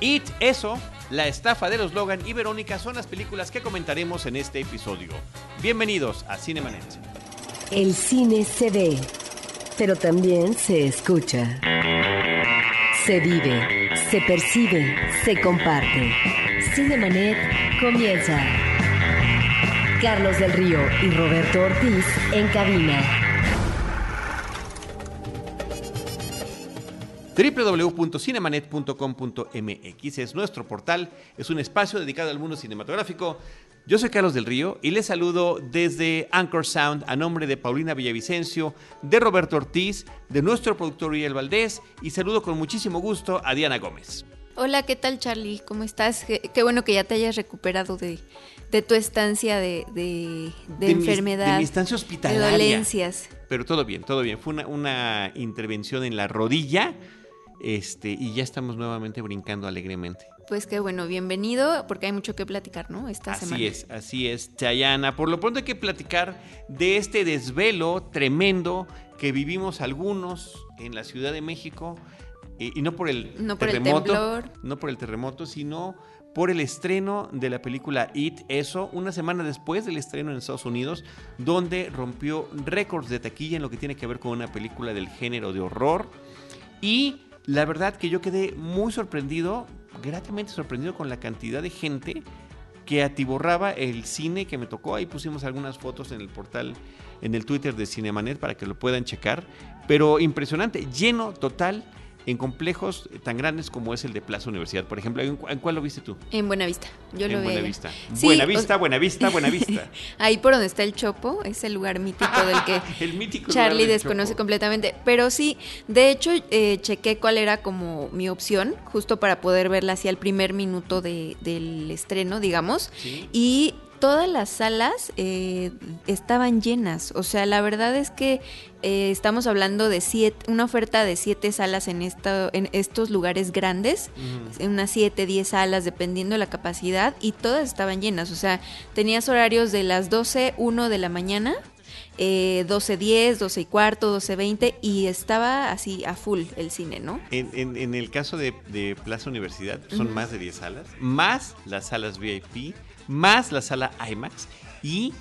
It, Eso, La estafa de los Logan y Verónica son las películas que comentaremos en este episodio. Bienvenidos a Cinemanet. El cine se ve, pero también se escucha. Se vive, se percibe, se comparte. Cinemanet comienza. Carlos del Río y Roberto Ortiz en cabina. www.cinemanet.com.mx es nuestro portal, es un espacio dedicado al mundo cinematográfico. Yo soy Carlos del Río y les saludo desde Anchor Sound a nombre de Paulina Villavicencio, de Roberto Ortiz, de nuestro productor Uriel Valdés y saludo con muchísimo gusto a Diana Gómez. Hola, ¿qué tal Charlie? ¿Cómo estás? Qué, bueno que ya te hayas recuperado de, tu estancia de, enfermedad. de mi estancia hospitalaria. De dolencias. Pero todo bien, todo bien. Fue una, una intervención en la rodilla este, y ya estamos nuevamente brincando alegremente. Pues qué bueno, bienvenido, porque hay mucho que platicar, ¿no? Esta así semana. Así es, así es, Chayana. Por lo pronto hay que platicar de este desvelo tremendo que vivimos algunos en la Ciudad de México, y, no por el no terremoto, no por el terremoto, sino por el estreno de la película It, eso, una semana después del estreno en Estados Unidos, donde rompió récords de taquilla en lo que tiene que ver con una película del género de horror. Y la verdad que yo quedé muy sorprendido, gratamente sorprendido con la cantidad de gente que atiborraba el cine que me tocó. Ahí pusimos algunas fotos en el portal, en el Twitter de Cinemanet para que lo puedan checar. Pero impresionante, lleno total en complejos tan grandes como es el de Plaza Universidad. Por ejemplo, ¿en, cuál lo viste tú? En Buenavista. Yo lo vi. Buenavista. Sí, Buenavista, Buenavista, Buenavista. Ahí por donde está el Chopo, es el lugar mítico del que Charlie desconoce completamente. Pero sí, de hecho, eh, chequé cuál era como mi opción, justo para poder verla así al primer minuto del estreno, digamos. Y todas las salas eh, estaban llenas. O sea, la verdad es que eh, estamos hablando de siete, una oferta de siete salas en, esta, en estos lugares grandes, unas siete, diez salas, dependiendo de la capacidad, y todas estaban llenas. O sea, tenías horarios de las 12, 1 de la mañana. Eh, 12.10, 12 y cuarto, 12.20 y estaba así a full el cine, ¿no? En, el caso de, Plaza Universidad son más de 10 salas, más las salas VIP, más la sala IMAX y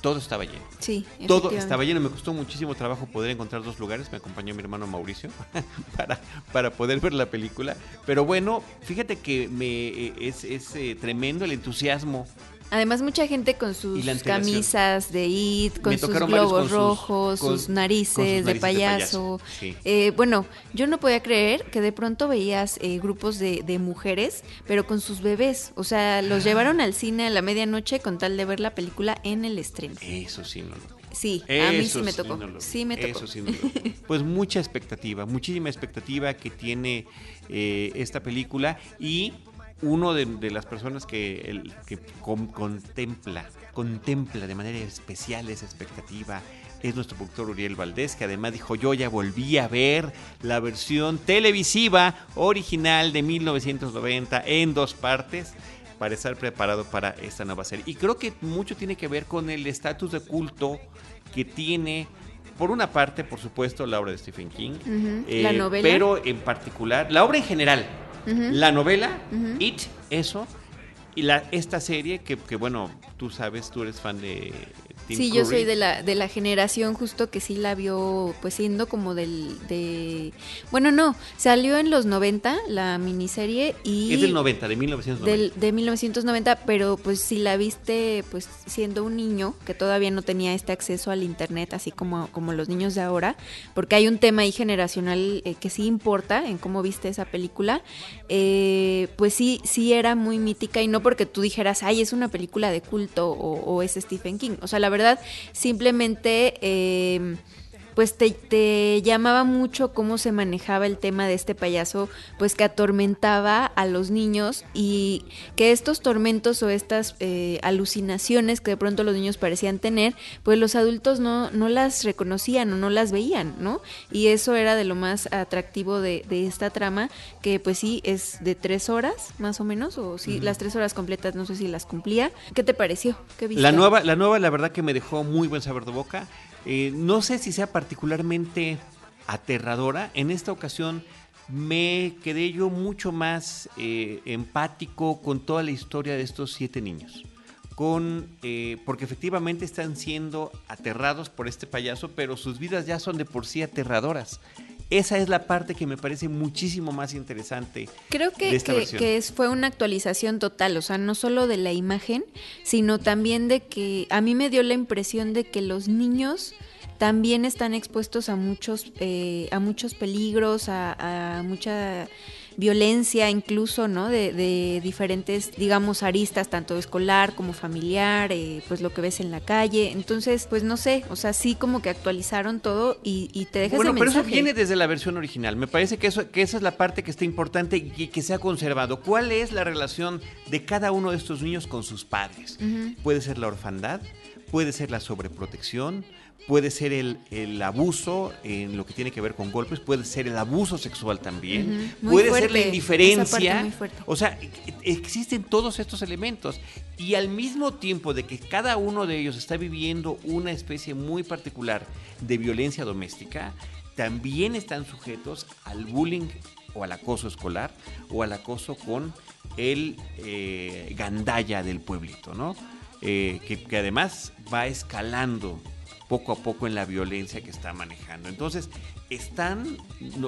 todo estaba lleno. Sí, todo estaba lleno. Me costó muchísimo trabajo poder encontrar dos lugares. Me acompañó mi hermano Mauricio para, para poder ver la película. Pero bueno, fíjate que me es, es eh, tremendo el entusiasmo Además, mucha gente con sus camisas de IT, con sus globos rojos, sus, narices de payaso. Eh, bueno, yo no podía creer que de pronto veías eh, grupos de, mujeres, pero con sus bebés. O sea, los llevaron al cine a la medianoche con tal de ver la película en el estreno. Eso sí, no lo Sí, a mí sí me tocó. sí, me tocó. Eso sí no Pues mucha expectativa, muchísima expectativa que tiene eh, esta película y uno de, las personas que, contempla, contempla de manera especial esa expectativa es nuestro productor Uriel Valdés, que además dijo, yo ya volví a ver la versión televisiva original de 1990 en dos partes para estar preparado para esta nueva serie. Y creo que mucho tiene que ver con el estatus de culto que tiene por una parte, por supuesto, la obra de Stephen King, la eh, novela. pero en particular, la obra en general, la novela, It, eso, y la, esta serie que, que, bueno, tú sabes, tú eres fan de sí, yo soy de la, de la generación justo que sí la vio, pues siendo como del... De... Bueno, no, salió en los 90 la miniserie y... Es del 90, de 1990. de 1990, pero pues si la viste pues siendo un niño que todavía no tenía este acceso al internet, así como, como los niños de ahora, porque hay un tema ahí generacional eh, que sí importa en cómo viste esa película, eh, pues sí, sí era muy mítica y no porque tú dijeras, ay, es una película de culto o, o es Stephen King. O sea, la verdad verdad, simplemente... Eh, pues te, llamaba mucho cómo se manejaba el tema de este payaso, pues que atormentaba a los niños y que estos tormentos o estas eh, alucinaciones que de pronto los niños parecían tener, pues los adultos no, no las reconocían o no las veían, ¿no? Y eso era de lo más atractivo de, esta trama, que pues sí es de tres horas más o menos, o sí, las tres horas completas, no sé si las cumplía. ¿Qué te pareció? ¿Qué La nueva, la nueva, la verdad que me dejó muy buen sabor de boca. Eh, no sé si sea particularmente aterradora. En esta ocasión me quedé yo mucho más eh, empático con toda la historia de estos siete niños. Con, eh, porque efectivamente están siendo aterrados por este payaso, pero sus vidas ya son de por sí aterradoras. Esa es la parte que me parece muchísimo más interesante. Creo que, de esta que, versión. que es, fue una actualización total, o sea, no solo de la imagen, sino también de que a mí me dio la impresión de que los niños también están expuestos a muchos, eh, a muchos peligros, a, a mucha violencia incluso, ¿no? De, de, diferentes, digamos, aristas, tanto escolar como familiar, eh, pues lo que ves en la calle. Entonces, pues no sé, o sea, sí como que actualizaron todo y, y te dejas Bueno, pero eso viene desde la versión original. Me parece que, eso, que esa es la parte que está importante y que se ha conservado. ¿Cuál es la relación de cada uno de estos niños con sus padres? Puede ser la orfandad, puede ser la sobreprotección, puede ser el, el abuso en lo que tiene que ver con golpes, puede ser el abuso sexual también, puede ser la indiferencia. O sea, existen todos estos elementos y al mismo tiempo de que cada uno de ellos está viviendo una especie muy particular de violencia doméstica, también están sujetos al bullying o al acoso escolar o al acoso con el eh, gandalla del pueblito, ¿no? Eh, que, que además va escalando poco a poco en la violencia que está manejando. Entonces, están,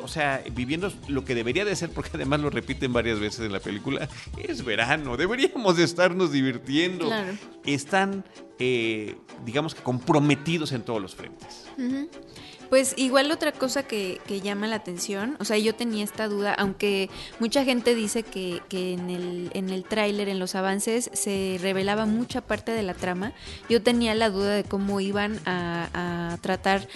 o sea, viviendo lo que debería de ser, porque además lo repiten varias veces en la película, es verano, deberíamos de estarnos divirtiendo. Claro. Están, eh, digamos que comprometidos en todos los frentes. Ujú. Pues igual otra cosa que, que llama la atención, o sea, yo tenía esta duda, aunque mucha gente dice que, que en el, en el tráiler, en los avances, se revelaba mucha parte de la trama, yo tenía la duda de cómo iban a, tratar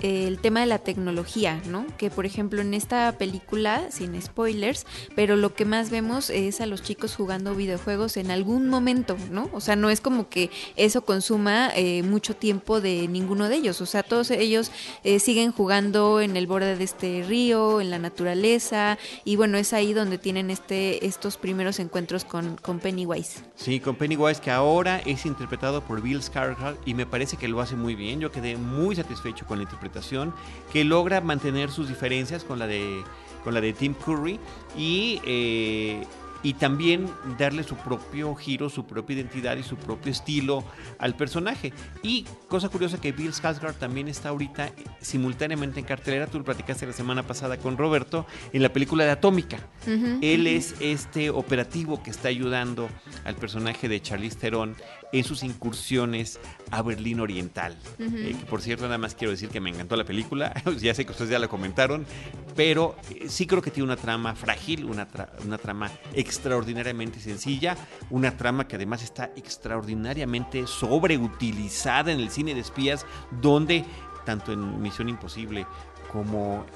el tema de la tecnología, ¿no? Que por ejemplo en esta película, sin spoilers, pero lo que más vemos es a los chicos jugando videojuegos en algún momento, ¿no? O sea, no es como que eso consuma eh, mucho tiempo de ninguno de ellos, o sea, todos ellos siguen jugando en el borde de este río, en la naturaleza, y bueno, es ahí donde tienen este, estos primeros encuentros con, con Pennywise. Sí, con Pennywise que ahora es interpretado por Bill Skarsgård y me parece que lo hace muy bien. Yo quedé muy satisfecho con la interpretación, que logra mantener sus diferencias con la de con la de Tim Curry y eh, y también darle su propio giro, su propia identidad y su propio estilo al personaje. Y cosa curiosa que Bill Skarsgård también está ahorita eh, simultáneamente en cartelera, tú lo platicaste la semana pasada con Roberto, en la película de Atómica. Él es este operativo que está ayudando al personaje de Charlize Theron en sus incursiones a Berlín Oriental. Eh, que por cierto, nada más quiero decir que me encantó la película. ya sé que ustedes ya la comentaron, pero eh, sí creo que tiene una trama frágil, una, tra- una trama extraordinariamente sencilla, una trama que además está extraordinariamente sobreutilizada en el cine de espías, donde tanto en Misión Imposible como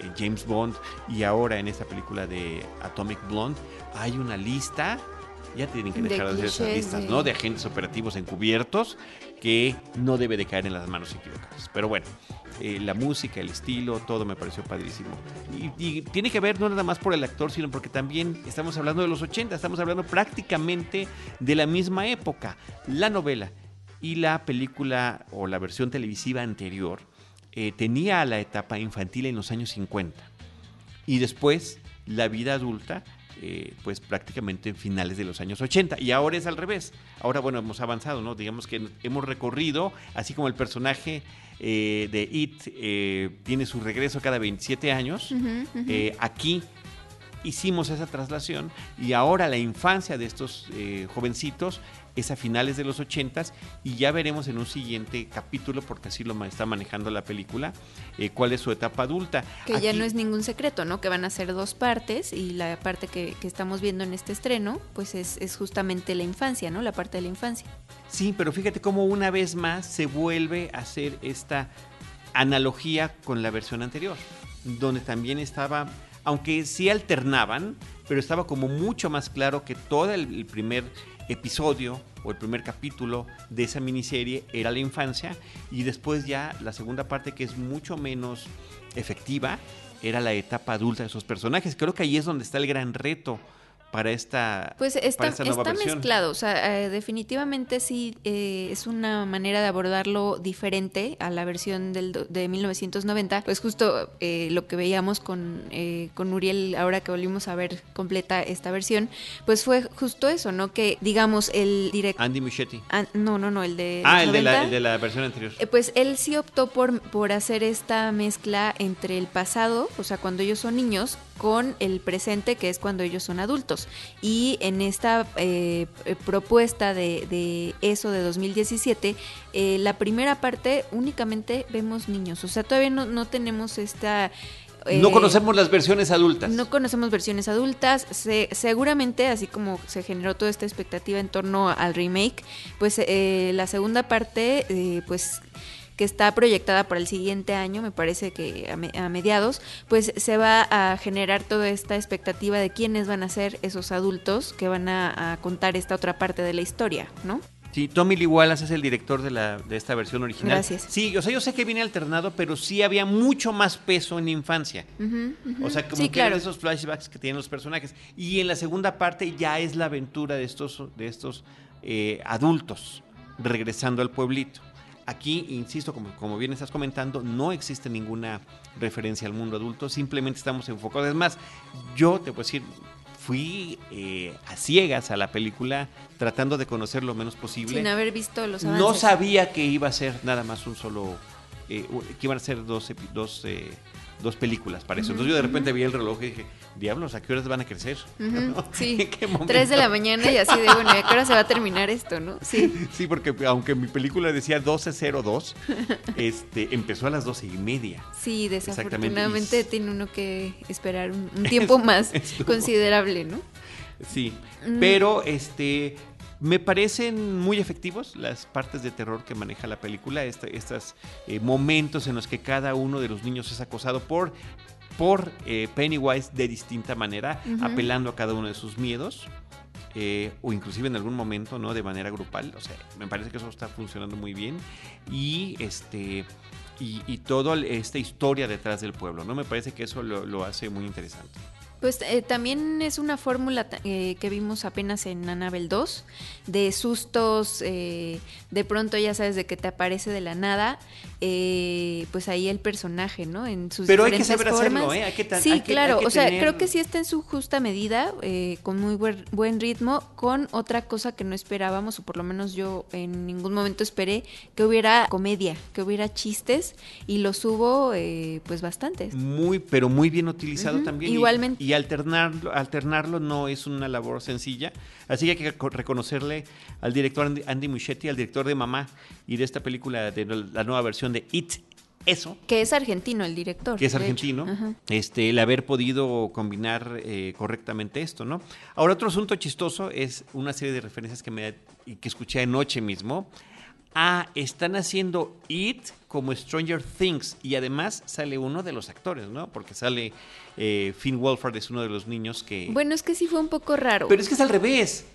en, en James Bond y ahora en esta película de Atomic Blonde, hay una lista, ya tienen que De dejar de hacer esas listas, ¿no? De agentes operativos encubiertos que no debe de caer en las manos equivocadas. Pero bueno, eh, la música, el estilo, todo me pareció padrísimo. Y, y tiene que ver no nada más por el actor, sino porque también estamos hablando de los 80, estamos hablando prácticamente de la misma época. La novela y la película o la versión televisiva anterior eh, tenía la etapa infantil en los años 50 y después la vida adulta eh, pues prácticamente en finales de los años 80 y ahora es al revés. Ahora bueno hemos avanzado no digamos que hemos recorrido así como el personaje eh, de It eh, tiene su regreso cada 27 años eh, aquí hicimos esa traslación y ahora la infancia de estos eh, jovencitos es a finales de los 80 y ya veremos en un siguiente capítulo, porque así lo está manejando la película, eh, cuál es su etapa adulta. Que ya no es ningún secreto, ¿no? Que van a ser dos partes y la parte que, que estamos viendo en este estreno, pues es, es justamente la infancia, ¿no? La parte de la infancia. Sí, pero fíjate cómo una vez más se vuelve a hacer esta analogía con la versión anterior, donde también estaba, aunque sí alternaban, pero estaba como mucho más claro que todo el primer episodio o el primer capítulo de esa miniserie era la infancia y después ya la segunda parte que es mucho menos efectiva era la etapa adulta de esos personajes. Creo que ahí es donde está el gran reto para esta, pues está, para esta nueva está versión. mezclado, o sea, eh, definitivamente sí eh, es una manera de abordarlo diferente a la versión del, de 1990, pues justo eh, lo que veíamos con, eh, con Uriel ahora que volvimos a ver completa esta versión, pues fue justo eso, ¿no? Que digamos el director... Andy Muschietti. no, no, no, el de... Ah, el de, la, 90, el de la versión anterior. Pues él sí optó por, por hacer esta mezcla entre el pasado, o sea, cuando ellos son niños, con el presente, que es cuando ellos son adultos. Y en esta eh, propuesta de, de eso de 2017, eh, la primera parte únicamente vemos niños, o sea, todavía no, no tenemos esta... no eh, conocemos las versiones adultas. no conocemos versiones adultas. Se- seguramente, así como se generó toda esta expectativa en torno al remake, pues eh, la segunda parte, eh, pues que está proyectada para el siguiente año, me parece que a, me- a mediados, pues se va a generar toda esta expectativa de quiénes van a ser esos adultos que van a, a contar esta otra parte de la historia, ¿no? Sí, Tommy Lee Wallace es el director de, la, de esta versión original. Gracias. Sí, o sea, yo sé que viene alternado, pero sí había mucho más peso en la infancia. O sea, como Sí, que eran esos flashbacks que tienen los personajes. Y en la segunda parte ya es la aventura de estos, de estos eh, adultos regresando al pueblito. Aquí, insisto, como, como bien estás comentando, no existe ninguna referencia al mundo adulto, simplemente estamos enfocados. Es más, yo te puedo decir, fui eh, a ciegas a la película tratando de conocer lo menos posible. Sin haber visto los avances. No sabía que iba a ser nada más un solo, eh, que iban a ser dos, dos, eh, dos películas para eso. Entonces yo de repente vi el reloj y dije, diablos, ¿a qué horas van a crecer? Sí, ¿En qué momento? tres de la mañana y así de, bueno, ¿y a qué hora se va a terminar esto, no? Sí. Sí, porque aunque mi película decía 12.02, este, empezó a las doce y media. Sí, desafortunadamente tiene uno que esperar un, un tiempo más estuvo- considerable, ¿no? Sí, Mm. pero este me parecen muy efectivos las partes de terror que maneja la película, estos momentos en los que cada uno de los niños es acosado por, por eh, Pennywise de distinta manera, apelando a cada uno de sus miedos. eh, o inclusive en algún momento, ¿no? De manera grupal. O sea, me parece que eso está funcionando muy bien. Y este. Y, y toda esta historia detrás del pueblo, ¿no? Me parece que eso lo, lo hace muy interesante. Pues eh, también es una fórmula eh, que vimos apenas en Annabelle 2, de sustos, eh, de pronto ya sabes de que te aparece de la nada, eh, pues ahí el personaje, ¿no? En sus Pero hay que diferentes saber hacerlo, formas. ¿eh? Hay que tan- sí, hay que- claro, hay que o sea, tener- creo que sí está en su justa medida, eh, con muy buen, buen ritmo, con otra cosa que no esperábamos, o por lo menos yo en ningún momento esperé, que hubiera comedia, que hubiera chistes, y los hubo eh, pues bastantes. Muy, pero muy bien utilizado también. igualmente. Y, alternarlo, alternarlo no es una labor sencilla. Así que hay que co- reconocerle al director Andy, Muschietti, al director de Mamá y de esta película, de la nueva versión de It, eso, Que es argentino el director. que es argentino, este, el haber podido combinar eh, correctamente esto, ¿no? Ahora, otro asunto chistoso es una serie de referencias que, me, y que escuché anoche mismo. Ah, están haciendo It como Stranger Things y además sale uno de los actores, ¿no? Porque sale eh, Finn Wolfhard, es uno de los niños que... Bueno, es que sí fue un poco raro. Pero es que es al revés.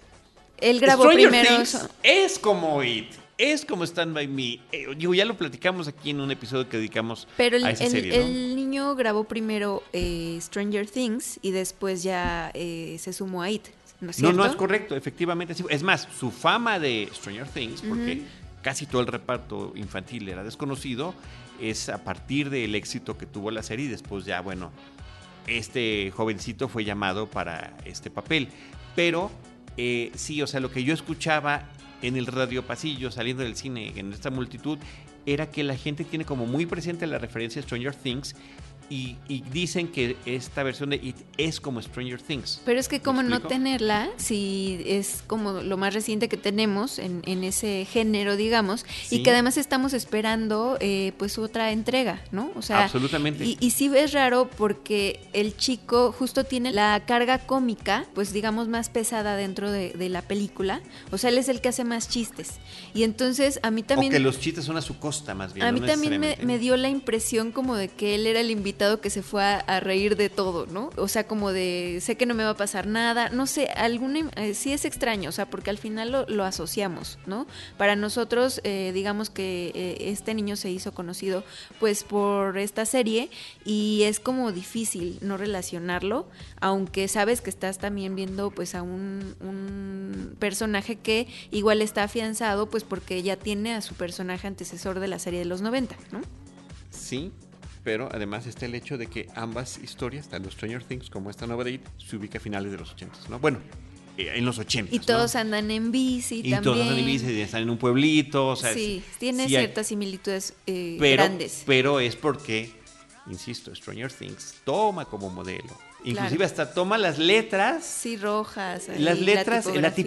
Él grabó Stranger primero. Things es como It, es como Stand By Me. Eh, digo, ya lo platicamos aquí en un episodio que dedicamos Pero el, a esa el- serie, ¿no? el niño grabó primero eh, Stranger Things y después ya se sumó a It. ¿No es No, no es correcto, efectivamente. Es más, su fama de Stranger Things, porque. Casi todo el reparto infantil era desconocido, es a partir del éxito que tuvo la serie y después ya, bueno, este jovencito fue llamado para este papel. Pero eh, sí, o sea, lo que yo escuchaba en el radio pasillo, saliendo del cine, en esta multitud, era que la gente tiene como muy presente la referencia a Stranger Things y, y dicen que esta versión de It es como Stranger Things. Pero es que ¿Me como no tenerla, si es como lo más reciente que tenemos en, en ese género, digamos, Sí. y que además estamos esperando eh, pues otra entrega, ¿no? O sea, Absolutamente. Y, y sí es raro porque el chico justo tiene la carga cómica, pues digamos más pesada dentro de, de la película. O sea, él es el que hace más chistes. Y entonces a mí también... o que los chistes son a su costa, más bien. A no mí también me, me dio la impresión como de que él era el invitado que se fue a, reír de todo, ¿no? O sea, como de, sé que no me va a pasar nada, no sé, alguna, eh, sí es extraño, o sea, porque al final lo, asociamos, ¿no? Para nosotros, eh, digamos que eh, este niño se hizo conocido pues por esta serie y es como difícil no relacionarlo, aunque sabes que estás también viendo pues a un personaje que igual está afianzado pues porque ya tiene a su personaje antecesor de la serie de los 90, ¿no? Sí, pero además está el hecho de que ambas historias, tanto Stranger Things como esta nueva de It, se ubica a finales de los 80, ¿no? Bueno, eh, en los 80. Y todos andan en bici y también. todos andan en bici y están en un pueblito, o sea, sí, tiene sí hay- ciertas similitudes eh, pero, grandes. pero es porque, insisto, Stranger Things toma como modelo. Inclusive Claro. hasta toma las letras Sí, rojas. ahí, las letras, la tipografía.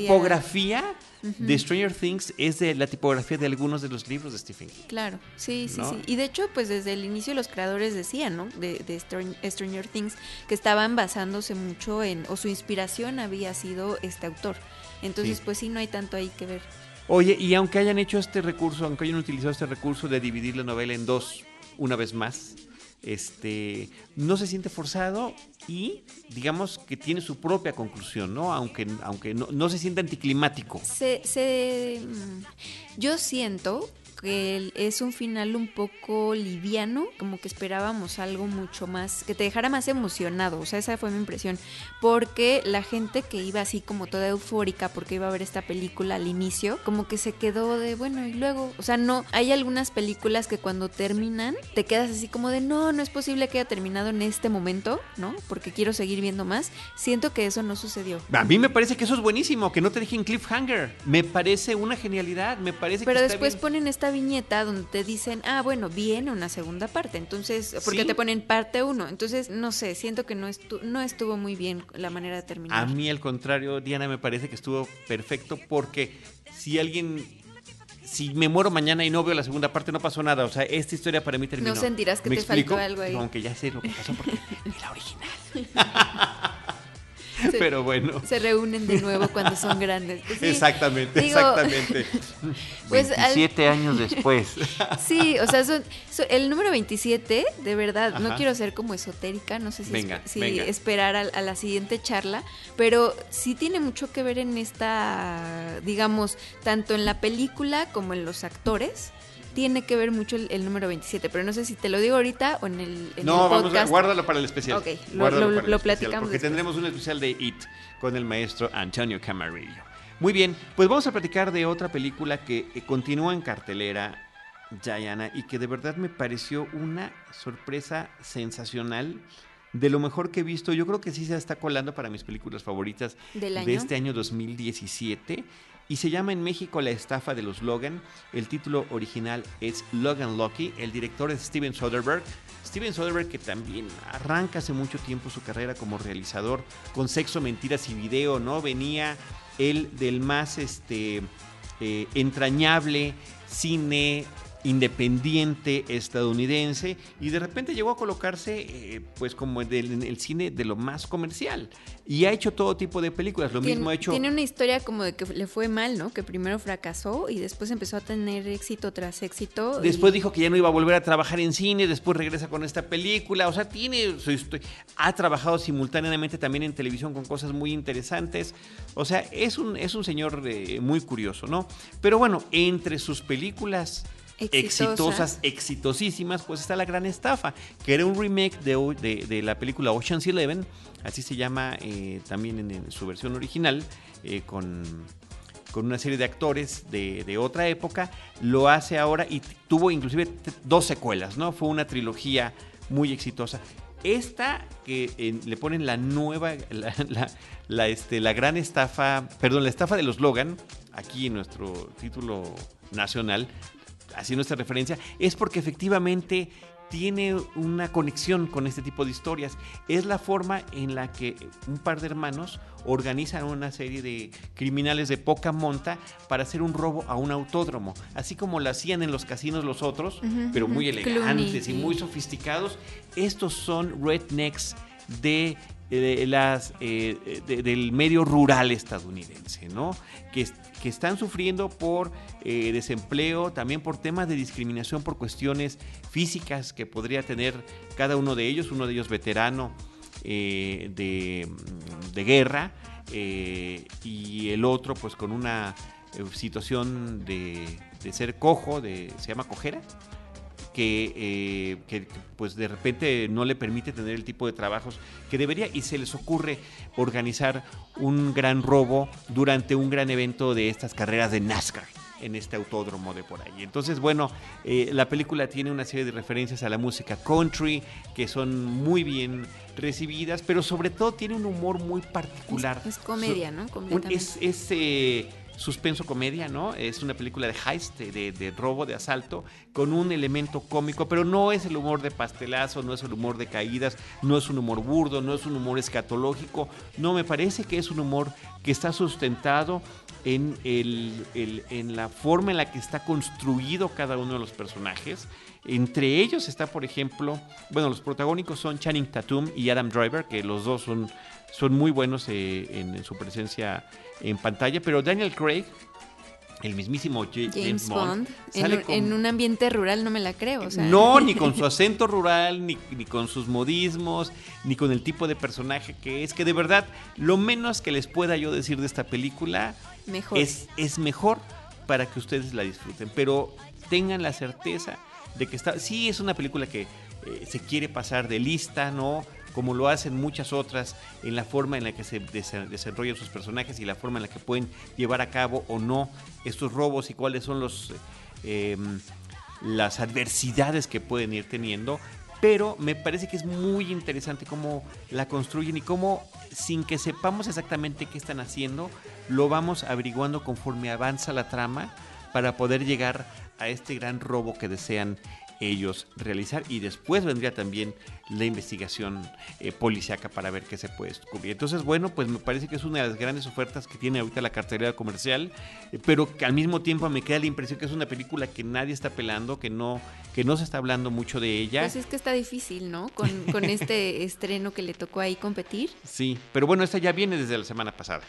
tipografía de Stranger Things es de la tipografía de algunos de los libros de Stephen King. Claro, sí, sí, ¿No? sí. Y de hecho, pues desde el inicio los creadores decían, ¿no? De, de Stran- Stranger Things, que estaban basándose mucho en, o su inspiración había sido este autor. Entonces, Sí. pues sí, no hay tanto ahí que ver. Oye, y aunque hayan hecho este recurso, aunque hayan utilizado este recurso de dividir la novela en dos, una vez más, este, no se siente forzado y digamos que tiene su propia conclusión, ¿no? Aunque, aunque no, no se siente anticlimático. Se, se, mm, yo siento que es un final un poco liviano, como que esperábamos algo mucho más, que te dejara más emocionado, o sea, esa fue mi impresión, porque la gente que iba así como toda eufórica porque iba a ver esta película al inicio, como que se quedó de, bueno, y luego, o sea, no, hay algunas películas que cuando terminan te quedas así como de, no, no es posible que haya terminado en este momento, ¿no? Porque quiero seguir viendo más. Siento que eso no sucedió. A mí me parece que eso es buenísimo, que no te dejen cliffhanger. Me parece una genialidad, me parece Pero que está después bien. ponen esta viñeta donde te dicen, ah, bueno, viene una segunda parte. Entonces, porque Sí. te ponen parte uno. Entonces, no sé, siento que no, estu- no estuvo muy bien la manera de terminar. A mí al contrario, Diana, me parece que estuvo perfecto porque si alguien, si me muero mañana y no veo la segunda parte, no pasó nada. O sea, esta historia para mí terminó. No sentirás que ¿Me te explico? faltó algo ahí. Aunque ya sé lo que pasó porque la original. Se- Pero bueno. Se reúnen de nuevo cuando son grandes. Pues sí, exactamente, digo, exactamente. Pues, al- 27 años después. Sí, o sea, son, son- el número 27, de verdad, no quiero ser como esotérica, no sé si, Venga, si venga. esperar a, a la siguiente charla, pero sí tiene mucho que ver en esta, digamos, tanto en la película como en los actores. Tiene que ver mucho el, el número 27, pero no sé si te lo digo ahorita o en el, en no, el vamos a podcast. guardalo para el especial. Ok, lo- Guárdalo lo- para el lo especial, platicamos Porque después. tendremos un especial de It con el maestro Antonio Camarillo. Muy bien, pues vamos a platicar de otra película que eh, continúa en cartelera, Diana, y que de verdad me pareció una sorpresa sensacional. De lo mejor que he visto, yo creo que sí se está colando para mis películas favoritas ¿Del de este año 2017 y se llama en México La estafa de los Logan. El título original es Logan Lucky. El director es Steven Soderbergh. Steven Soderbergh que también arranca hace mucho tiempo su carrera como realizador con Sexo, Mentiras y Video, ¿no? Venía él del más este eh, entrañable cine independiente estadounidense y de repente llegó a colocarse eh, pues como en el, en el cine de lo más comercial y ha hecho todo tipo de películas lo Tien- mismo ha hecho Tiene una historia como de que le fue mal, ¿no? Que primero fracasó y después empezó a tener éxito tras éxito. y- Después dijo que ya no iba a volver a trabajar en cine, después regresa con esta película, o sea, tiene su ha trabajado simultáneamente también en televisión con cosas muy interesantes, o sea, es un, es un señor eh, muy curioso, ¿no? Pero bueno, entre sus películas Exitosas. exitosísimas, pues está La Gran Estafa, que era un remake de, de- la película Ocean's Eleven, así se llama eh, también en, su versión original, eh, con con una serie de actores de, otra época, lo hace ahora y tuvo inclusive dos secuelas, ¿no? Fue una trilogía muy exitosa. Esta que le ponen la nueva, la, la- la, este, la gran estafa, perdón, la estafa de los Logan, aquí en nuestro título nacional, haciendo esta referencia, es porque efectivamente tiene una conexión con este tipo de historias. Es la forma en la que un par de hermanos organizan una serie de criminales de poca monta para hacer un robo a un autódromo, así como lo hacían en los casinos los otros, pero muy elegantes Clooney, y muy sofisticados. Estos son rednecks de eh, las, eh, de- del medio rural estadounidense, ¿no? Que, que están sufriendo por eh, desempleo, también por temas de discriminación por cuestiones físicas que podría tener cada uno de ellos, uno de ellos veterano de, de guerra y el otro pues con una situación de, de ser cojo, de, se llama cojera, que, eh, que, pues de repente no le permite tener el tipo de trabajos que debería y se les ocurre organizar un gran robo durante un gran evento de estas carreras de NASCAR en este autódromo de por ahí. Entonces, bueno, eh, la película tiene una serie de referencias a la música country que son muy bien recibidas, pero sobre todo tiene un humor muy particular. Es, es comedia, ¿no? Es es, eh, suspenso comedia, ¿no? Es una película de heist, de, de- robo, de asalto, con un elemento cómico, pero no es el humor de pastelazo, no es el humor de caídas, no es un humor burdo, no es un humor escatológico, no, me parece que es un humor que está sustentado en, el- el- en la forma en la que está construido cada uno de los personajes. Entre ellos está, por ejemplo, bueno, los protagónicos son Channing Tatum y Adam Driver, que los dos son, son muy buenos eh, en su presencia en pantalla, pero Daniel Craig, el mismísimo Ja- James Bond, en, sale con- en un ambiente rural no me la creo. O sea, no, ni con su acento rural, ni, ni con sus modismos, ni con el tipo de personaje que es, que de verdad, lo menos que les pueda yo decir de esta película mejor. es, es mejor para que ustedes la disfruten, pero tengan la certeza de que está, sí es una película que eh, se quiere pasar de lista, ¿no? Como lo hacen muchas otras en la forma en la que se desa- desarrollan sus personajes y la forma en la que pueden llevar a cabo o no estos robos y cuáles son los eh, las adversidades que pueden ir teniendo. Pero me parece que es muy interesante cómo la construyen y cómo, sin que sepamos exactamente qué están haciendo, lo vamos averiguando conforme avanza la trama para poder llegar a este gran robo que desean ellos realizar y después vendría también la investigación eh, policíaca para ver qué se puede descubrir. Entonces, bueno, pues me parece que es una de las grandes ofertas que tiene ahorita la cartelera comercial, eh, pero que al mismo tiempo me queda la impresión que es una película que nadie está pelando, que no, que no se está hablando mucho de ella. Pues es que está difícil, ¿no? Con, con este estreno que le tocó ahí competir. Sí, pero bueno, esta ya viene desde la semana pasada.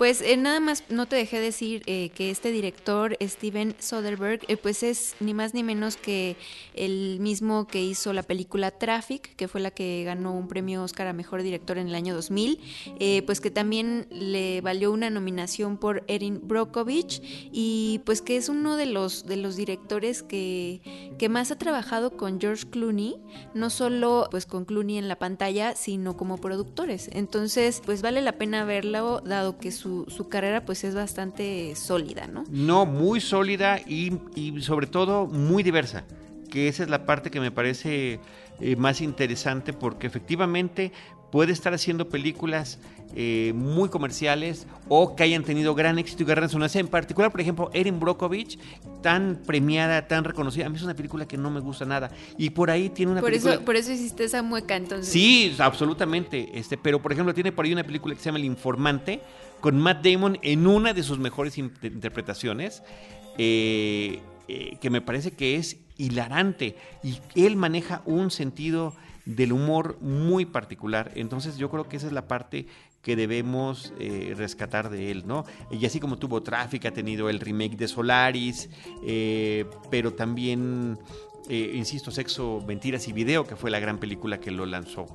Pues eh, nada más no te dejé decir eh, que este director, Steven Soderbergh, eh, pues es ni más ni menos que el mismo que hizo la película Traffic, que fue la que ganó un premio Oscar a Mejor Director en el año 2000, eh, pues que también le valió una nominación por Erin Brockovich y pues que es uno de los, de los directores que, que más ha trabajado con George Clooney, no solo pues con Clooney en la pantalla, sino como productores. Entonces, pues vale la pena verlo, dado que su, su carrera pues es bastante sólida, ¿no? No, muy sólida y, y sobre todo muy diversa, que esa es la parte que me parece eh, más interesante porque efectivamente puede estar haciendo películas eh, muy comerciales o que hayan tenido gran éxito y gran resonancia. En particular, por ejemplo, Erin Brockovich, tan premiada, tan reconocida. A mí es una película que no me gusta nada. Y por ahí tiene una Por película... eso, por eso hiciste esa mueca, entonces. Sí, absolutamente. Este, pero por ejemplo, tiene por ahí una película que se llama El Informante, con Matt Damon en una de sus mejores in- interpretaciones, eh, eh, que me parece que es hilarante. Y él maneja un sentido del humor muy particular. Entonces yo creo que esa es la parte que debemos eh, rescatar de él, ¿no? Y así como tuvo Traffic, ha tenido el remake de Solaris, eh, pero también, eh, insisto, Sexo, Mentiras y Video, que fue la gran película que lo lanzó.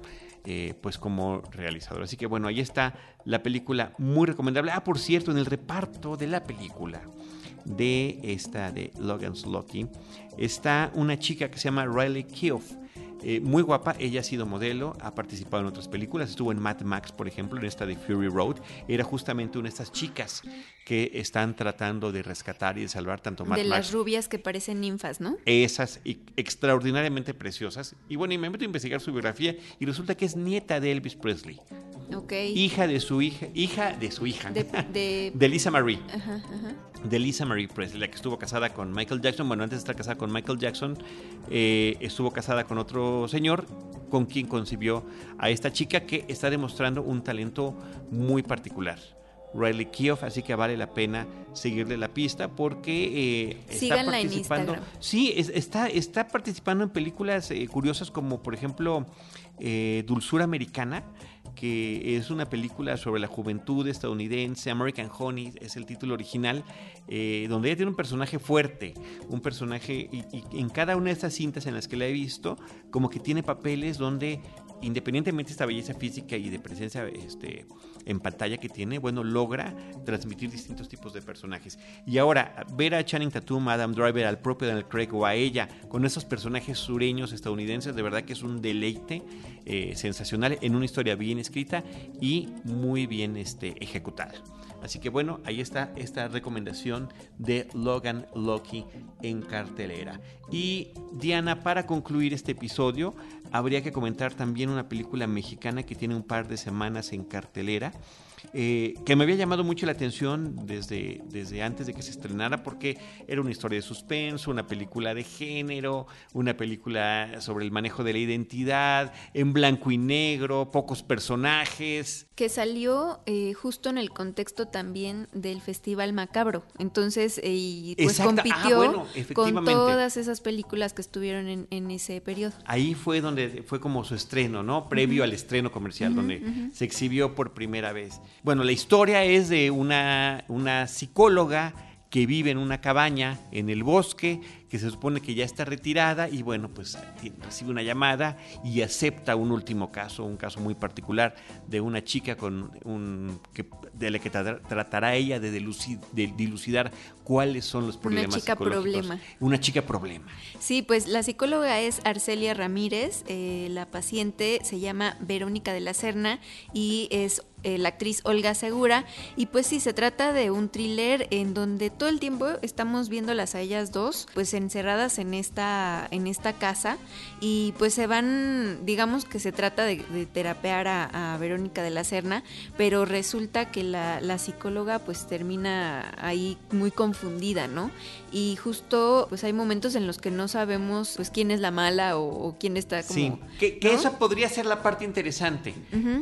pues como realizador. Así que bueno, ahí está la película muy recomendable. Ah, por cierto, en el reparto de la película de esta de Logan's Lucky está una chica que se llama Riley Keough. Eh, muy guapa, ella ha sido modelo, ha participado en otras películas, estuvo en Mad Max, por ejemplo, en esta de Fury Road. Era justamente una de estas chicas que están tratando de rescatar y de salvar tanto Mad de Max las rubias que parecen ninfas, ¿no? esas y- extraordinariamente preciosas. Y bueno, y me meto a investigar su biografía y resulta que es nieta de Elvis Presley, Ok. hija de su hija, hija de su hija, De, de- de Lisa Marie, ajá, ajá. De Lisa Marie Presley, la que estuvo casada con Michael Jackson. Bueno, antes de estar casada con Michael Jackson, eh, estuvo casada con otro señor con quien concibió a esta chica que está demostrando un talento muy particular. Riley Keough, así que vale la pena seguirle la pista porque eh, está en participando. Instagram. Sí, es- está, está participando en películas eh, curiosas como por ejemplo eh, Dulzura Americana, que es una película sobre la juventud estadounidense, American Honey es el título original, eh, donde ella tiene un personaje fuerte, un personaje, y, y en cada una de estas cintas en las que la he visto, como que tiene papeles donde independientemente de esta belleza física y de presencia este, en pantalla que tiene, bueno, logra transmitir distintos tipos de personajes. Y ahora, ver a Channing Tatum, Adam Driver, al propio Daniel Craig o a ella, con esos personajes sureños estadounidenses, de verdad que es un deleite eh, sensacional en una historia bien escrita y muy bien este, ejecutada. Así que bueno, ahí está esta recomendación de Logan Loki en cartelera. Y Diana, para concluir este episodio, habría que comentar también una película mexicana que tiene un par de semanas en cartelera. Eh, que me había llamado mucho la atención desde, desde antes de que se estrenara porque era una historia de suspenso, una película de género, una película sobre el manejo de la identidad, en blanco y negro, pocos personajes. Que salió eh, justo en el contexto también del Festival Macabro. Entonces, eh, y pues Exacto. Ah, compitió bueno, con todas esas películas que estuvieron en, en ese periodo. Ahí fue donde fue como su estreno, ¿no? Previo al estreno comercial, donde se exhibió por primera vez. Bueno, la historia es de una, una psicóloga que vive en una cabaña en el bosque, que se supone que ya está retirada y bueno, pues recibe una llamada y acepta un último caso, un caso muy particular de una chica con un que, de la que tra- tratará ella de dilucidar cuáles son los problemas chica psicológicos. problema. Una chica problema. Sí, pues la psicóloga es Arcelia Ramírez, eh, la paciente se llama Verónica de la Serna y es eh, la actriz Olga Segura. Y pues sí, se trata de un thriller en donde todo el tiempo estamos viéndolas a ellas dos, pues encerradas en esta, en esta casa y pues se van, digamos que se trata de, de terapear a, a Verónica de la Serna, pero resulta que la, la psicóloga pues termina ahí muy confundida, ¿no? Y justo pues hay momentos en los que no sabemos pues quién es la mala o, o quién está como... Sí, que, que ¿no? esa podría ser la parte interesante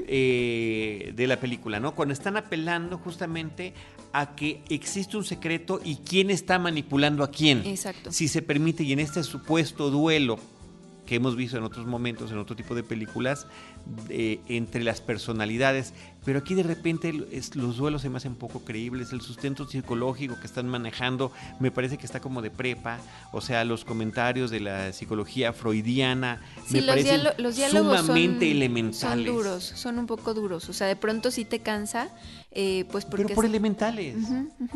eh, de la película, ¿no? Cuando están apelando justamente a que existe un secreto y quién está manipulando a quién. Exacto. Si se permite, y en este supuesto duelo que hemos visto en otros momentos, en otro tipo de películas, eh, entre las personalidades, pero aquí de repente es- los duelos se me hacen poco creíbles, el sustento psicológico que están manejando me parece que está como de prepa, o sea, los comentarios de la psicología freudiana Sí, me los, parecen dialo- los diálogos sumamente son, elementales. son duros, son un poco duros. O sea, de pronto sí te cansa, eh, pues porque... Pero por es- elementales,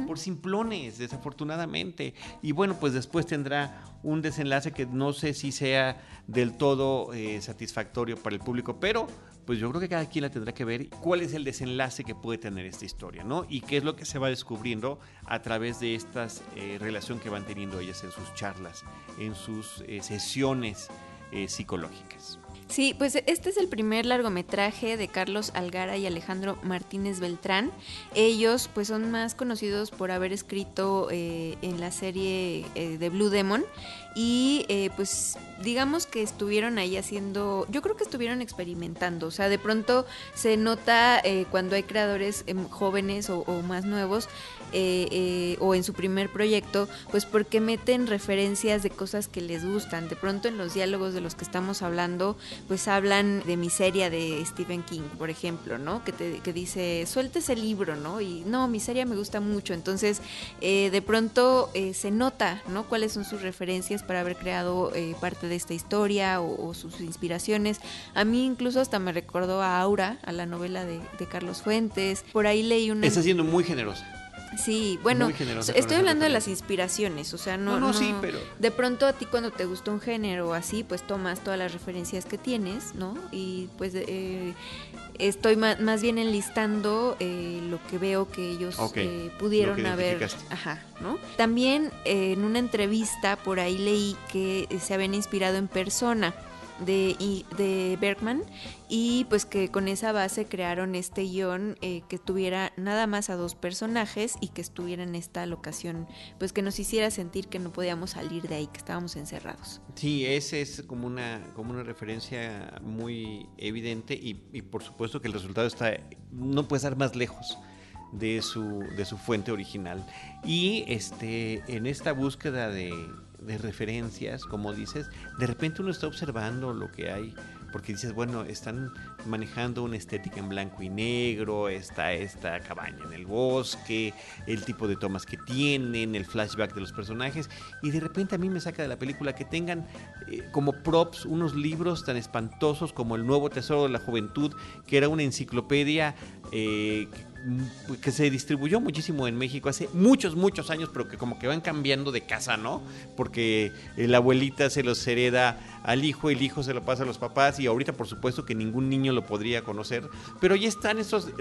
por simplones, desafortunadamente. Y bueno, pues después tendrá un desenlace que no sé si sea del todo eh, satisfactorio para el público, pero pues yo creo que cada quien la tendrá que ver cuál es el desenlace que puede tener esta historia, ¿no? Y qué es lo que se va descubriendo a través de esta relación que van teniendo ellas en sus charlas, en sus eh, sesiones eh, psicológicas. Sí, pues este es el primer largometraje de Carlos Algara y Alejandro Martínez Beltrán. Ellos pues son más conocidos por haber escrito eh, en la serie eh, de Blue Demon y eh, pues digamos que estuvieron ahí haciendo, yo creo que estuvieron experimentando, o sea, de pronto se nota eh, cuando hay creadores em, jóvenes o, o más nuevos o en su primer proyecto, pues porque meten referencias de cosas que les gustan. De pronto en los diálogos de los que estamos hablando, pues hablan de miseria de Stephen King, por ejemplo, ¿no? Que, te, que dice, suelte ese libro, ¿no? Y no, miseria me gusta mucho. Entonces, eh, de pronto eh, se nota, ¿no? Cuáles son sus referencias para haber creado eh, parte de esta historia o, o, sus inspiraciones. A mí incluso hasta me recordó a Aura, a la novela de, de Carlos Fuentes. Por ahí leí una... Está siendo muy generosa. Sí, bueno, estoy hablando de las inspiraciones, o sea, no, No, no, no- sí, pero- de pronto a ti cuando te gusta un género así, pues tomas todas las referencias que tienes, ¿no? Y pues eh, estoy ma- más bien enlistando eh, lo que veo que ellos eh, pudieron haber, ajá, ¿no? También eh, en una entrevista por ahí leí que se habían inspirado en persona de, de Bergman y pues que con esa base crearon este guion eh, que tuviera nada más a dos personajes y que estuviera en esta locación pues que nos hiciera sentir que no podíamos salir de ahí, que estábamos encerrados. Sí, ese es como una, como una referencia muy evidente y, y por supuesto que el resultado está, no puede estar más lejos de su, de su fuente original. Y este, en esta búsqueda de, de referencias, como dices, de repente uno está observando lo que hay porque dices, bueno, están manejando una estética en blanco y negro, está esta cabaña en el bosque, el tipo de tomas que tienen, el flashback de los personajes, y de repente a mí me saca de la película que tengan eh, como props unos libros tan espantosos como El Nuevo Tesoro de la Juventud, que era una enciclopedia eh, que se distribuyó muchísimo en México hace muchos, muchos años, pero que como que van cambiando de casa, ¿no? Porque la abuelita se los hereda al hijo, el hijo se lo pasa a los papás y ahorita por supuesto que ningún niño lo podría conocer, pero ya están estos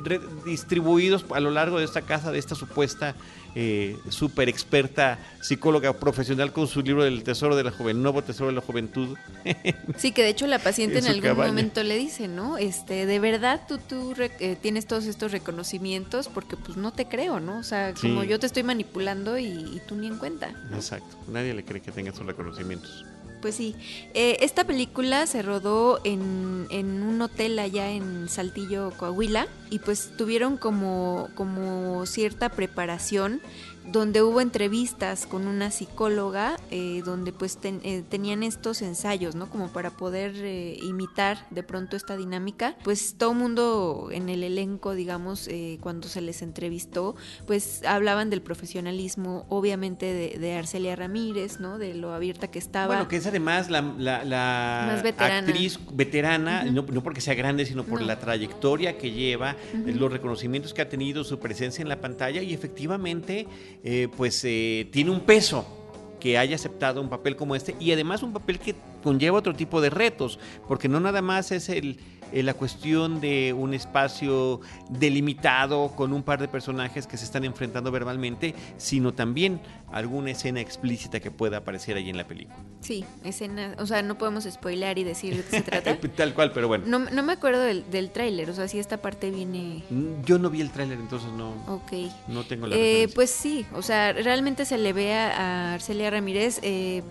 distribuidos a lo largo de esta casa, de esta supuesta eh, súper experta psicóloga profesional con su libro del Tesoro de la Juventud, Nuevo Tesoro de la Juventud. Sí, que de hecho la paciente en, algún momento le dice, ¿no? Este, de verdad tú, tú eh, tienes todos estos reconocimientos porque pues no te creo, ¿no? O sea, como yo te estoy manipulando y, y tú ni en cuenta. Exacto, nadie le cree que tenga esos reconocimientos. Pues sí, eh, esta película se rodó en, en, un hotel allá en Saltillo, Coahuila, y pues tuvieron como, como cierta preparación donde hubo entrevistas con una psicóloga, eh, donde pues eh, tenían estos ensayos, ¿no? Como para poder eh, imitar de pronto esta dinámica. Pues todo mundo en el elenco, digamos, cuando se les entrevistó, pues hablaban del profesionalismo, obviamente de, Arcelia Ramírez, ¿no? De lo abierta que estaba. Bueno, que es además la, la, actriz veterana, no, porque sea grande, sino por la trayectoria que lleva, los reconocimientos que ha tenido, su presencia en la pantalla y efectivamente eh, pues eh, tiene un peso que haya aceptado un papel como este y además un papel que conlleva otro tipo de retos, porque no nada más es el, eh, la cuestión de un espacio delimitado con un par de personajes que se están enfrentando verbalmente, sino también alguna escena explícita que pueda aparecer ahí en la película. Sí, escena, o sea, no podemos spoilar y decir de qué se trata. Tal cual, pero bueno. No, no me acuerdo del, del tráiler, o sea, si esta parte viene... Mm, yo no vi el tráiler, entonces no, okay. no tengo la eh, Pues sí, o sea, realmente se le ve a Arcelia Ramírez... Eh,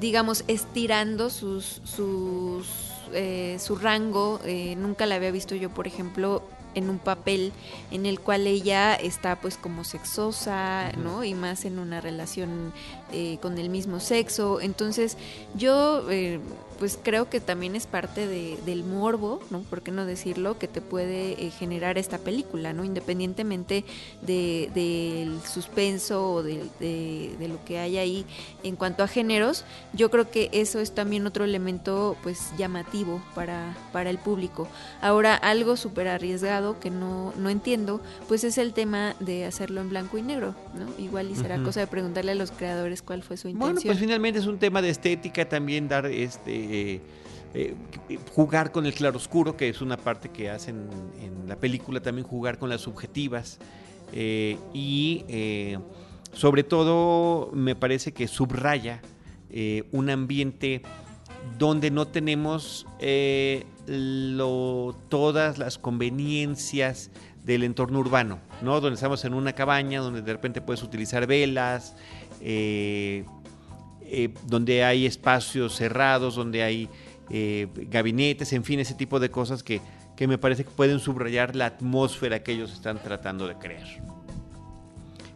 digamos, estirando sus, sus, eh, su rango. Eh, nunca la había visto yo, por ejemplo, en un papel en el cual ella está pues como sexosa, ¿no? Y más en una relación eh, con el mismo sexo. Entonces yo pues creo que también es parte de, del morbo, ¿no? ¿Por qué no decirlo? Que te puede eh, generar esta película, ¿no? Independientemente del de, suspenso o de, de, lo que hay ahí en cuanto a géneros, yo creo que eso es también otro elemento pues llamativo para, para el público. Ahora, algo súper arriesgado que no, no entiendo, pues es el tema de hacerlo en blanco y negro, ¿no? Igual y será cosa de preguntarle a los creadores cuál fue su intención. Bueno, pues finalmente es un tema de estética también dar este eh, eh, jugar con el claroscuro, que es una parte que hacen en la película, también jugar con las subjetivas eh, y sobre todo me parece que subraya un ambiente donde no tenemos todas las conveniencias del entorno urbano, ¿no? Donde estamos en una cabaña, donde de repente puedes utilizar velas, eh, donde hay espacios cerrados, donde hay eh, gabinetes, en fin, ese tipo de cosas que, que me parece que pueden subrayar la atmósfera que ellos están tratando de crear.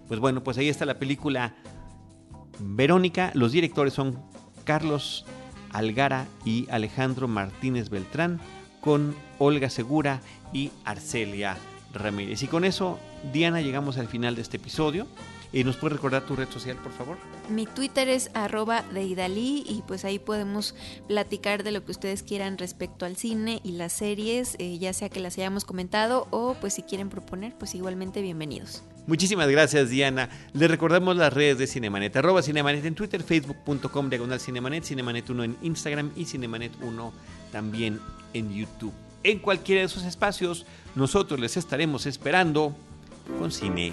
Pues bueno, pues ahí está la película Verónica. Los directores son Carlos Algara y Alejandro Martínez Beltrán, con Olga Segura y Arcelia Ramírez. Y con eso, Diana, llegamos al final de este episodio. ¿Y nos puedes recordar tu red social, por favor? Mi Twitter es arroba de Idalí y pues ahí podemos platicar de lo que ustedes quieran respecto al cine y las series, eh, ya sea que las hayamos comentado o pues si quieren proponer, pues igualmente bienvenidos. Muchísimas gracias, Diana. Les recordamos las redes de Cinemanet, arroba Cinemanet en Twitter, facebook.com diagonal Cinemanet, Cinemanet1 en Instagram y Cinemanet1 también en YouTube. En cualquiera de esos espacios, nosotros les estaremos esperando con cine